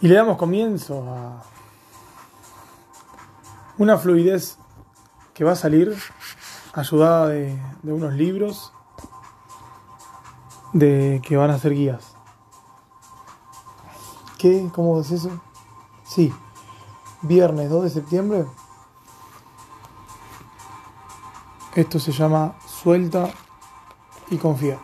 Y le damos comienzo a una fluidez que va a salir ayudada de, unos libros de que van a ser guías. ¿Qué? ¿Cómo es eso? Sí, viernes 2 de septiembre. Esto se llama Suelta y Confía.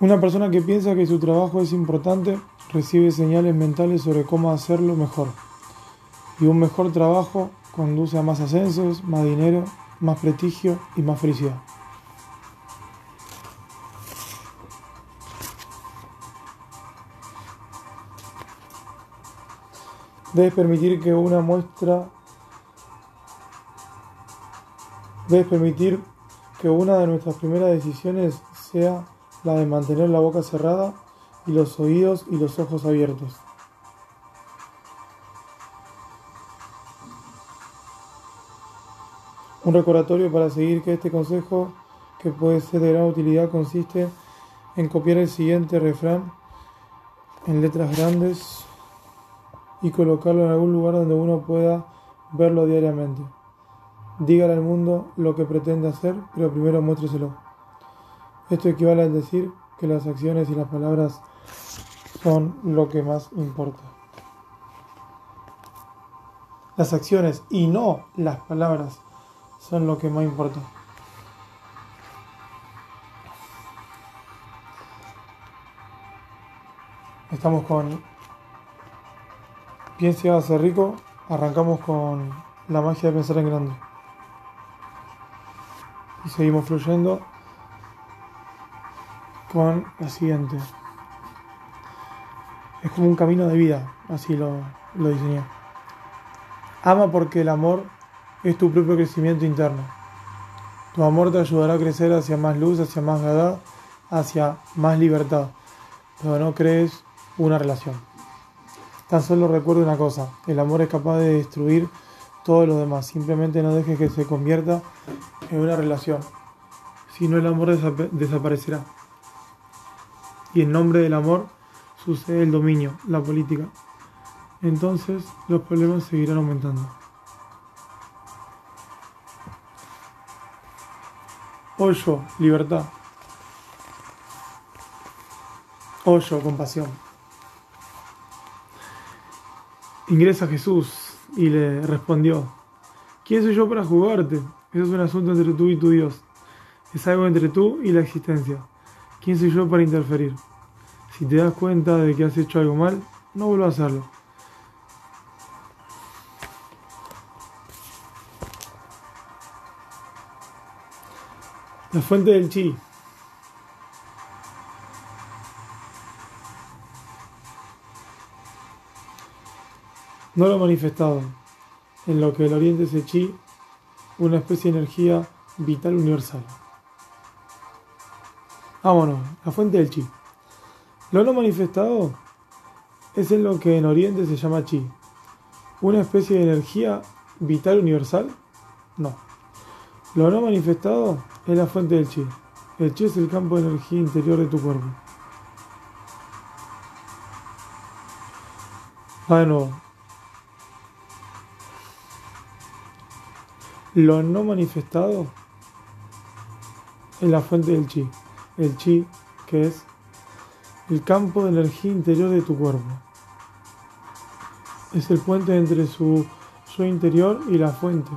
Una persona que piensa que su trabajo es importante recibe señales mentales sobre cómo hacerlo mejor. Y un mejor trabajo conduce a más ascensos, más dinero, más prestigio y más felicidad. Debes permitir que una muestra Debes permitir que una de nuestras primeras decisiones sea la de mantener la boca cerrada y los oídos y los ojos abiertos. Un recordatorio para seguir que este consejo, que puede ser de gran utilidad, consiste en copiar el siguiente refrán en letras grandes y colocarlo en algún lugar donde uno pueda verlo diariamente. Dígale al mundo lo que pretende hacer, pero primero muéstreselo. Esto equivale a decir que las acciones y las palabras son lo que más importa. Las acciones y no las palabras son lo que más importa. Estamos con Piensa hace rico, arrancamos con la magia de pensar en grande. Y seguimos fluyendo con la siguiente. Es como un camino de vida, así lo, lo diseñé. Ama porque el amor es tu propio crecimiento interno. Tu amor te ayudará a crecer hacia más luz, hacia más verdad, hacia más libertad. Pero no crees una relación. Tan solo recuerda una cosa, el amor es capaz de destruir todo lo demás. Simplemente no dejes que se convierta en una relación. Si no, el amor desaparecerá y en nombre del amor sucede el dominio, la política. Entonces los problemas seguirán aumentando. Hoyo, libertad. Hoyo, compasión. Ingresa Jesús y le respondió, ¿quién soy yo para jugarte? Eso es un asunto entre tú y tu Dios. Es algo entre tú y la existencia. ¿Quién soy yo para interferir? Si te das cuenta de que has hecho algo mal, no vuelvas a hacerlo. La fuente del chi. No lo manifestado, en lo que el oriente es el chi, una especie de energía vital universal. Vámonos, la fuente del chi. Lo no manifestado es en lo que en Oriente se llama chi. ¿Una especie de energía vital universal? No. Lo no manifestado es la fuente del chi. El chi es el campo de energía interior de tu cuerpo. Va de nuevo. Lo no manifestado es la fuente del chi el chi, que es el campo de energía interior de tu cuerpo. Es el puente entre su yo interior y la fuente.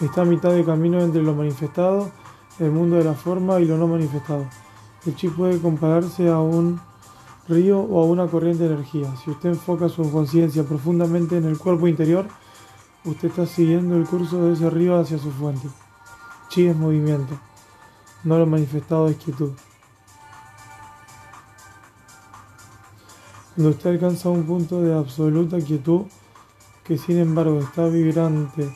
Está a mitad de camino entre lo manifestado, el mundo de la forma y lo no manifestado. El chi puede compararse a un río o a una corriente de energía. Si usted enfoca su conciencia profundamente en el cuerpo interior, usted está siguiendo el curso de ese río hacia su fuente. Chi es movimiento no lo manifestado es quietud. Cuando usted alcanza un punto de absoluta quietud, que sin embargo está vibrante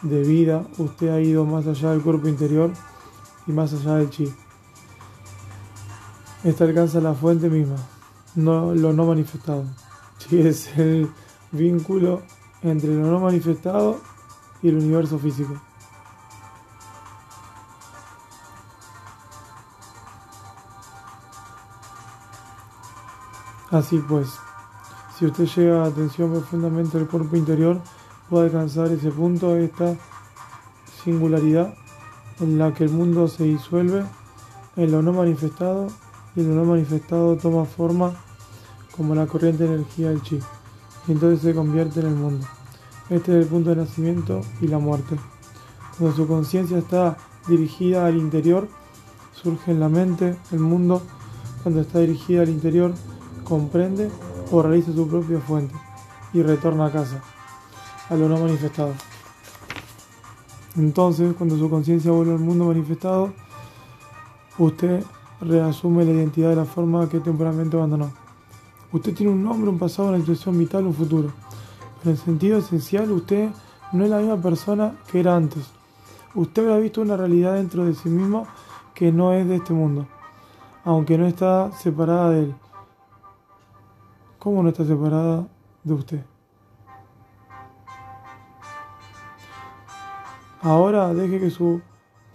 de vida, usted ha ido más allá del cuerpo interior y más allá del chi. Esta alcanza la fuente misma, no lo no manifestado. Sí, es el vínculo entre lo no manifestado y el universo físico. Así pues, si usted llega a atención profundamente al cuerpo interior, puede alcanzar ese punto, esta singularidad en la que el mundo se disuelve en lo no manifestado y lo no manifestado toma forma como la corriente de energía del chi y entonces se convierte en el mundo. Este es el punto de nacimiento y la muerte. Cuando su conciencia está dirigida al interior, surge en la mente el mundo. Cuando está dirigida al interior, comprende o realiza su propia fuente y retorna a casa, a lo no manifestado. Entonces, cuando su conciencia vuelve al mundo manifestado, usted reasume la identidad de la forma que temporalmente abandonó. Usted tiene un nombre, un pasado, una situación vital, un futuro. Pero en sentido esencial, usted no es la misma persona que era antes. Usted habrá visto una realidad dentro de sí mismo que no es de este mundo, aunque no está separada de él. ¿Cómo no está separada de usted? Ahora deje que su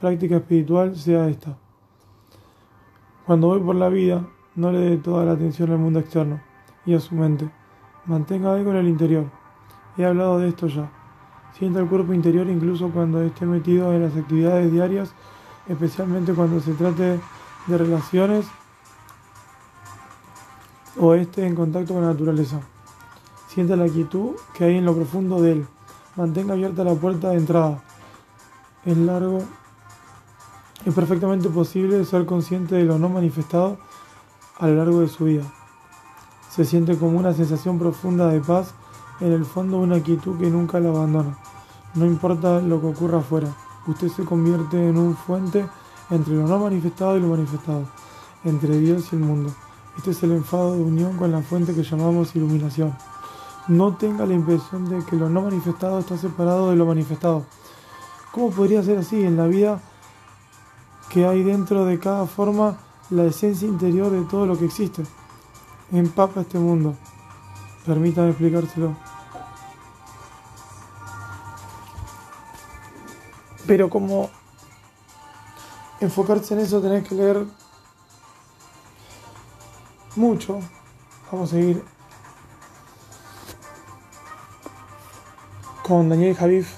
práctica espiritual sea esta. Cuando voy por la vida, no le dé toda la atención al mundo externo y a su mente. Mantenga algo en el interior. He hablado de esto ya. Sienta el cuerpo interior incluso cuando esté metido en las actividades diarias, especialmente cuando se trate de relaciones o esté en contacto con la naturaleza. Sienta la quietud que hay en lo profundo de él. Mantenga abierta la puerta de entrada. Es largo. Es perfectamente posible ser consciente de lo no manifestado a lo largo de su vida. Se siente como una sensación profunda de paz, en el fondo una quietud que nunca la abandona. No importa lo que ocurra afuera, usted se convierte en un fuente entre lo no manifestado y lo manifestado, entre Dios y el mundo. Este es el enfado de unión con la fuente que llamamos iluminación. No tenga la impresión de que lo no manifestado está separado de lo manifestado. ¿Cómo podría ser así en la vida que hay dentro de cada forma la esencia interior de todo lo que existe? Empapa este mundo. Permítame explicárselo. Pero como enfocarse en eso tenés que leer mucho. Vamos a seguir con Daniel Javif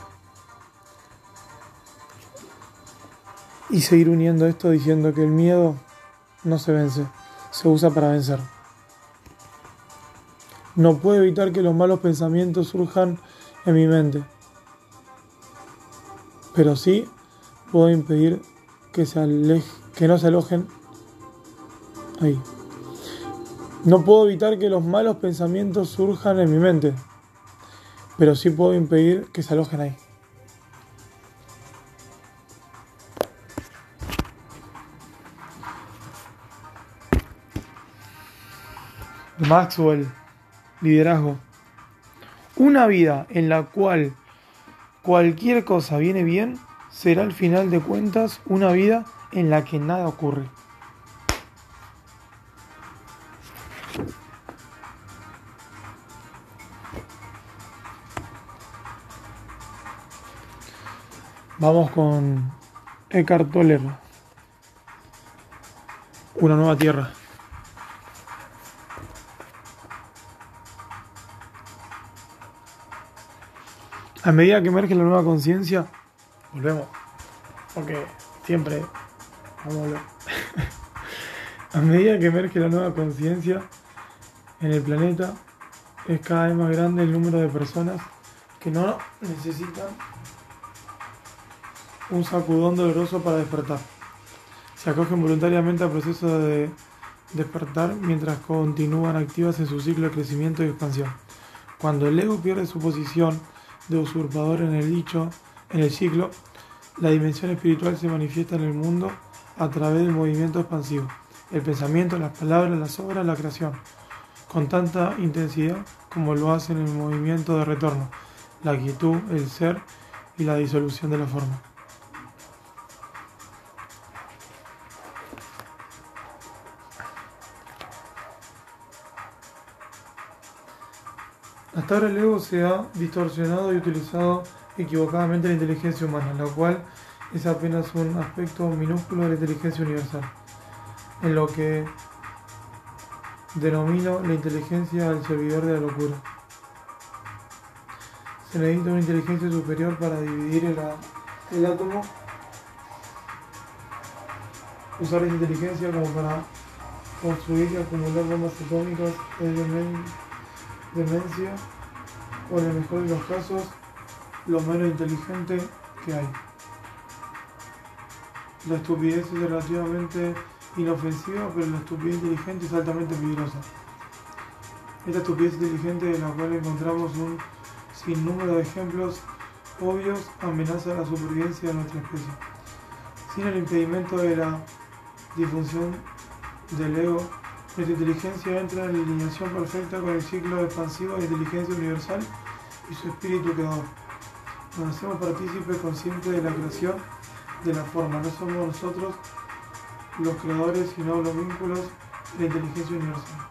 y seguir uniendo esto diciendo que el miedo no se vence, se usa para vencer. No puedo evitar que los malos pensamientos surjan en mi mente, pero sí puedo impedir que, se que no se alojen ahí. No puedo evitar que los malos pensamientos surjan en mi mente, pero sí puedo impedir que se alojen ahí. Maxwell, liderazgo. Una vida en la cual cualquier cosa viene bien será al final de cuentas una vida en la que nada ocurre. Vamos con Eckhart Tolle. Una nueva tierra. A medida que emerge la nueva conciencia, volvemos. Porque siempre vamos a, a medida que emerge la nueva conciencia en el planeta, es cada vez más grande el número de personas que no necesitan un sacudón doloroso para despertar. Se acogen voluntariamente al proceso de despertar mientras continúan activas en su ciclo de crecimiento y expansión. Cuando el ego pierde su posición de usurpador en el dicho, en el ciclo, la dimensión espiritual se manifiesta en el mundo a través del movimiento expansivo, el pensamiento, las palabras, las obras, la creación, con tanta intensidad como lo hace en el movimiento de retorno, la quietud, el ser y la disolución de la forma. Hasta ahora el ego se ha distorsionado y utilizado equivocadamente la inteligencia humana, la cual es apenas un aspecto minúsculo de la inteligencia universal, en lo que denomino la inteligencia al servidor de la locura. Se necesita una inteligencia superior para dividir el, átomo, usar esa inteligencia como para construir y acumular bombas atómicas es demencia o en el mejor de los casos lo menos inteligente que hay. La estupidez es relativamente inofensiva, pero la estupidez inteligente es altamente peligrosa. Esta estupidez inteligente de la cual encontramos un sinnúmero de ejemplos obvios amenaza la supervivencia de nuestra especie. Sin el impedimento de la disfunción del ego, nuestra inteligencia entra en alineación perfecta con el ciclo expansivo de inteligencia universal y su espíritu creador. Nos hacemos partícipes conscientes de la creación de la forma. No somos nosotros los creadores, sino los vínculos de la inteligencia universal.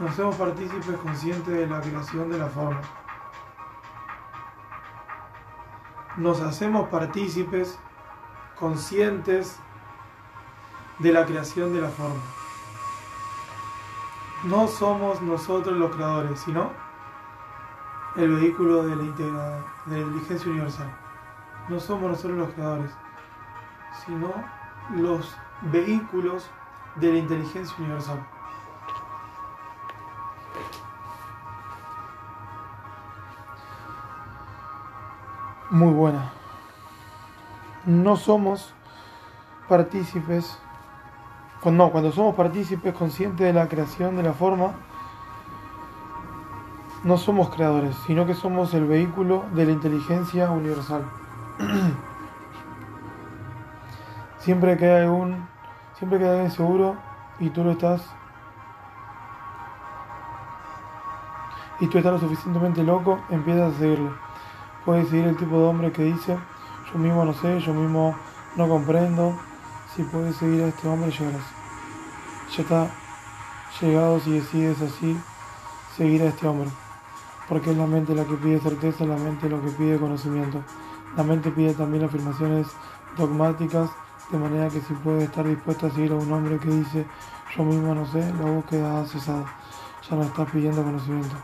Nos hacemos partícipes conscientes de la creación de la forma. Nos hacemos partícipes conscientes de la creación de la forma. No somos nosotros los creadores, sino el vehículo de la, de la inteligencia universal. No somos nosotros los creadores, sino los vehículos de la inteligencia universal. Muy buena no somos partícipes, no, cuando somos partícipes conscientes de la creación de la forma, no somos creadores, sino que somos el vehículo de la inteligencia universal. siempre que hay siempre alguien seguro y tú lo estás, y tú estás lo suficientemente loco, empiezas a seguirlo. Puedes seguir el tipo de hombre que dice, yo mismo no sé, yo mismo no comprendo si puedes seguir a este hombre, llegarás. Ya está llegado si decides así seguir a este hombre. Porque es la mente la que pide certeza, la mente lo que pide conocimiento. La mente pide también afirmaciones dogmáticas, de manera que si puedes estar dispuesto a seguir a un hombre que dice yo mismo no sé, la búsqueda ha cesado. Ya no estás pidiendo conocimiento.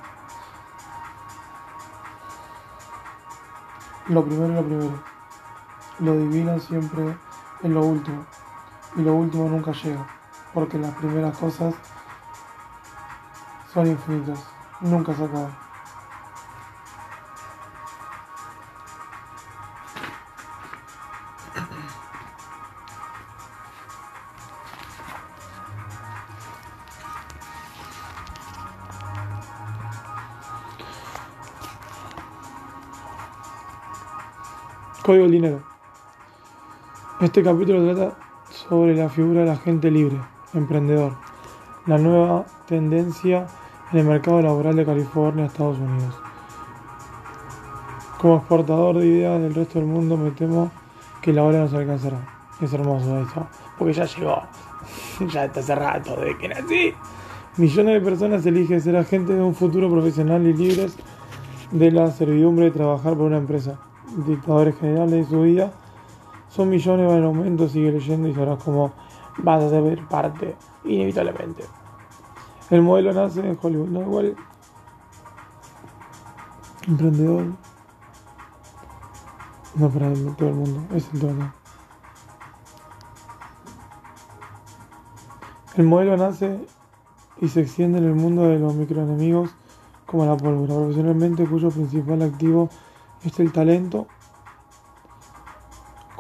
Lo primero es lo primero lo divino siempre es lo último y lo último nunca llega, porque las primeras cosas son infinitas, nunca se acaban. Código del dinero. Este capítulo trata sobre la figura de la gente libre, emprendedor, la nueva tendencia en el mercado laboral de California, Estados Unidos. Como exportador de ideas del resto del mundo, me temo que la hora nos alcanzará. Es hermoso esto, porque ya llegó, ya está hace rato de que nací. Millones de personas eligen ser agentes de un futuro profesional y libres de la servidumbre de trabajar por una empresa. Dictadores generales de su vida son millones, van en aumento, sigue leyendo y sabrás cómo vas a ser parte, inevitablemente. El modelo nace en Hollywood, no igual. Emprendedor. No para todo el mundo, es en todo El modelo nace y se extiende en el mundo de los microenemigos como la pólvora, profesionalmente cuyo principal activo es el talento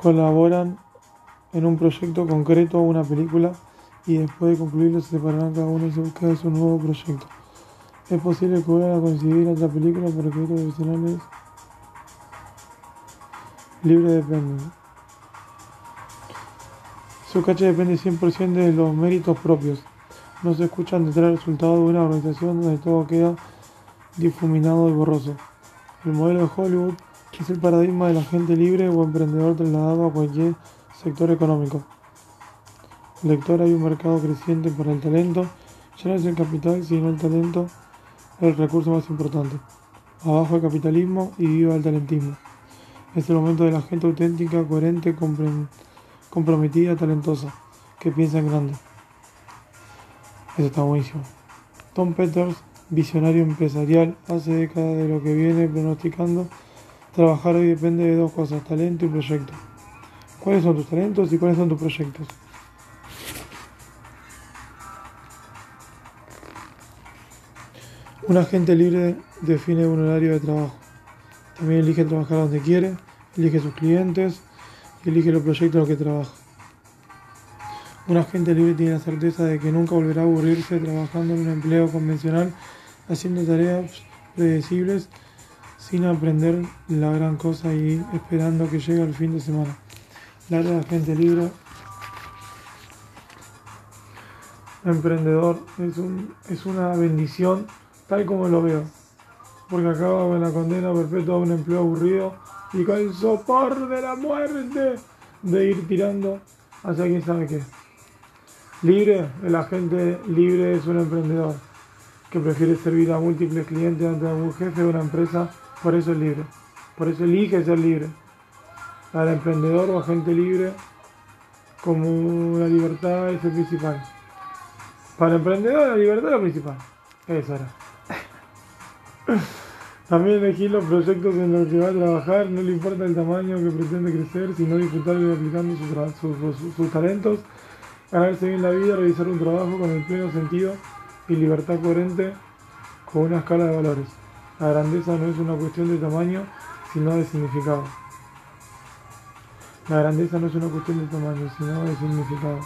colaboran en un proyecto concreto o una película y después de concluirlo se separarán cada uno y se busca de su nuevo proyecto. Es posible que vuelvan a coincidir otra película porque otros profesionales libre depende. Su cacha depende 100% de los méritos propios. No se escuchan detrás del resultado de una organización donde todo queda difuminado y borroso. El modelo de Hollywood es el paradigma del agente libre o emprendedor trasladado a cualquier sector económico. Lector, hay un mercado creciente para el talento. Ya no es el capital, sino el talento el recurso más importante. Abajo el capitalismo y viva el talentismo. Es el momento de la gente auténtica, coherente, comprometida, talentosa, que piensa en grande. Eso está buenísimo. Tom Peters, visionario empresarial, hace décadas de lo que viene pronosticando. Trabajar hoy depende de dos cosas, talento y proyecto. ¿Cuáles son tus talentos y cuáles son tus proyectos? Un agente libre define un horario de trabajo. También elige trabajar donde quiere, elige sus clientes y elige los proyectos en los que trabaja. Un agente libre tiene la certeza de que nunca volverá a aburrirse trabajando en un empleo convencional, haciendo tareas predecibles, sin aprender la gran cosa y esperando que llegue el fin de semana. La de agente libre emprendedor es, un, es una bendición tal como lo veo, porque acaba con la condena perpetua de un empleo aburrido y con el sopor de la muerte de ir tirando hacia quién sabe qué. Libre, el agente libre es un emprendedor que prefiere servir a múltiples clientes ante algún jefe de una empresa, por eso es libre, por eso elige ser libre. El emprendedor o agente libre, como la libertad es el principal. Para emprendedor la libertad es lo principal. Eso era. También elegir los proyectos en los que va a trabajar, no le importa el tamaño que pretende crecer, sino disfrutar aplicando sus, talentos, ganarse bien la vida, realizar un trabajo con el pleno sentido y libertad coherente con una escala de valores. La grandeza no es una cuestión de tamaño, sino de significado. La grandeza no es una cuestión de tamaño, sino de significado.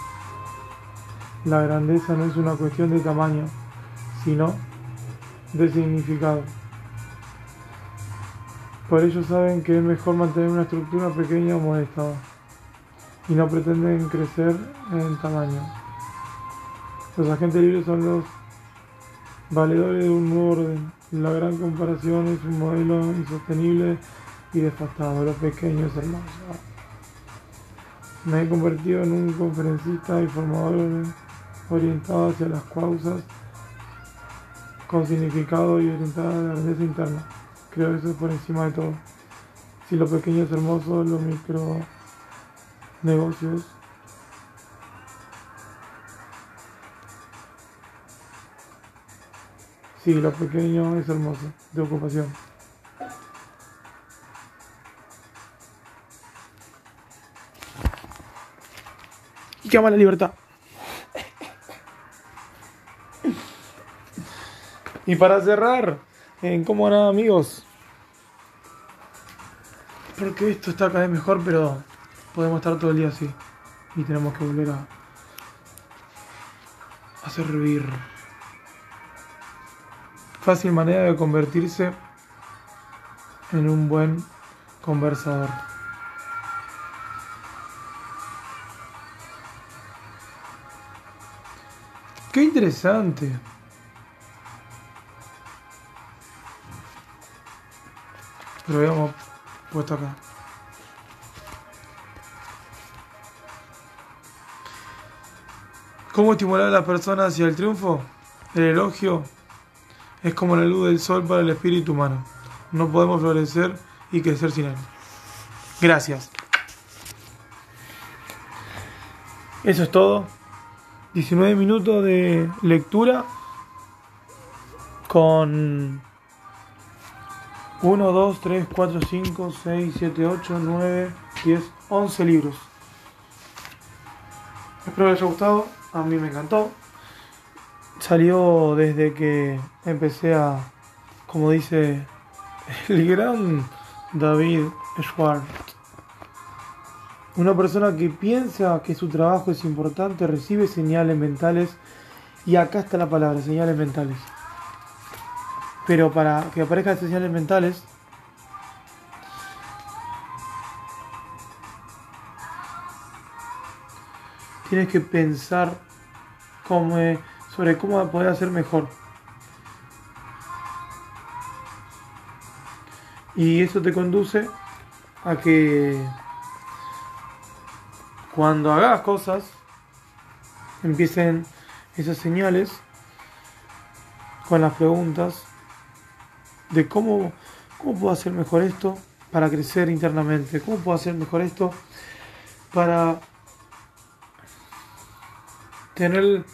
La grandeza no es una cuestión de tamaño, sino de significado. Por ello saben que es mejor mantener una estructura pequeña o modesta y no pretenden crecer en tamaño. Los agentes libres son los valedores de un nuevo orden. La gran comparación es un modelo insostenible y desfasado. Los pequeños hermanos. Me he convertido en un conferencista y formador orientado hacia las causas con significado y orientada a la grandeza interna. Creo que eso es por encima de todo. Si lo pequeño es hermoso, los micro negocios Sí, lo pequeño es hermoso, de ocupación. Y que ama la libertad. Y para cerrar, en cómo nada amigos, porque esto está cada vez mejor, pero podemos estar todo el día así. Y tenemos que volver a, a servir. Fácil manera de convertirse en un buen conversador. Qué interesante. Lo habíamos puesto acá. ¿Cómo estimular a las personas hacia el triunfo? El elogio es como la luz del sol para el espíritu humano. No podemos florecer y crecer sin él. Gracias. Eso es todo. 19 minutos de lectura con 1, 2, 3, 4, 5, 6, 7, 8, 9, 10, 11 libros. Espero les haya gustado, a mí me encantó. Salió desde que empecé a, como dice el gran David Schwartz, una persona que piensa que su trabajo es importante recibe señales mentales y acá está la palabra, señales mentales. Pero para que aparezcan señales mentales, tienes que pensar sobre cómo poder hacer mejor. Y eso te conduce a que cuando hagas cosas, empiecen esas señales con las preguntas de cómo, cómo puedo hacer mejor esto para crecer internamente, cómo puedo hacer mejor esto para tener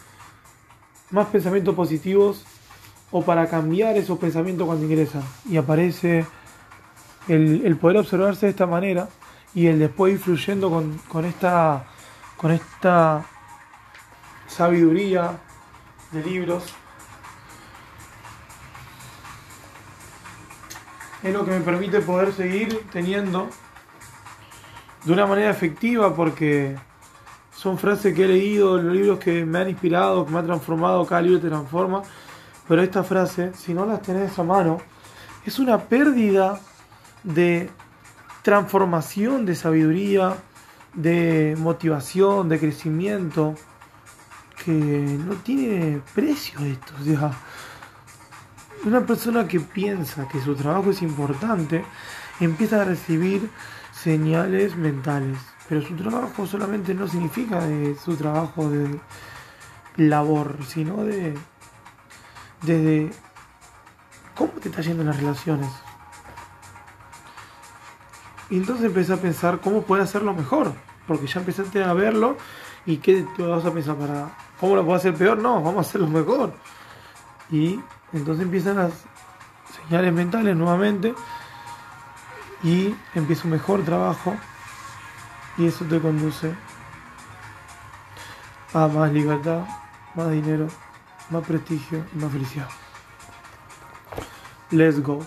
más pensamientos positivos o para cambiar esos pensamientos cuando ingresan. Y aparece el, poder observarse de esta manera y el después ir fluyendo con, con, esta, con esta sabiduría de libros. Es lo que me permite poder seguir teniendo de una manera efectiva porque son frases que he leído, los libros que me han inspirado, que me han transformado, cada libro te transforma. Pero esta frase, si no las tenés a mano, es una pérdida de transformación, de sabiduría, de motivación, de crecimiento, que no tiene precio esto. O sea, una persona que piensa que su trabajo es importante, empieza a recibir señales mentales pero su trabajo solamente no significa de su trabajo de labor, sino de desde cómo te está yendo en las relaciones. Y entonces empecé a pensar cómo puede hacerlo mejor, porque ya empezaste a verlo y qué te vas a pensar para cómo lo puedo hacer peor, no, vamos a hacerlo mejor. Y entonces empiezan las señales mentales nuevamente y empieza un mejor trabajo y eso te conduce a más libertad, más dinero, más prestigio más felicidad. Let's go.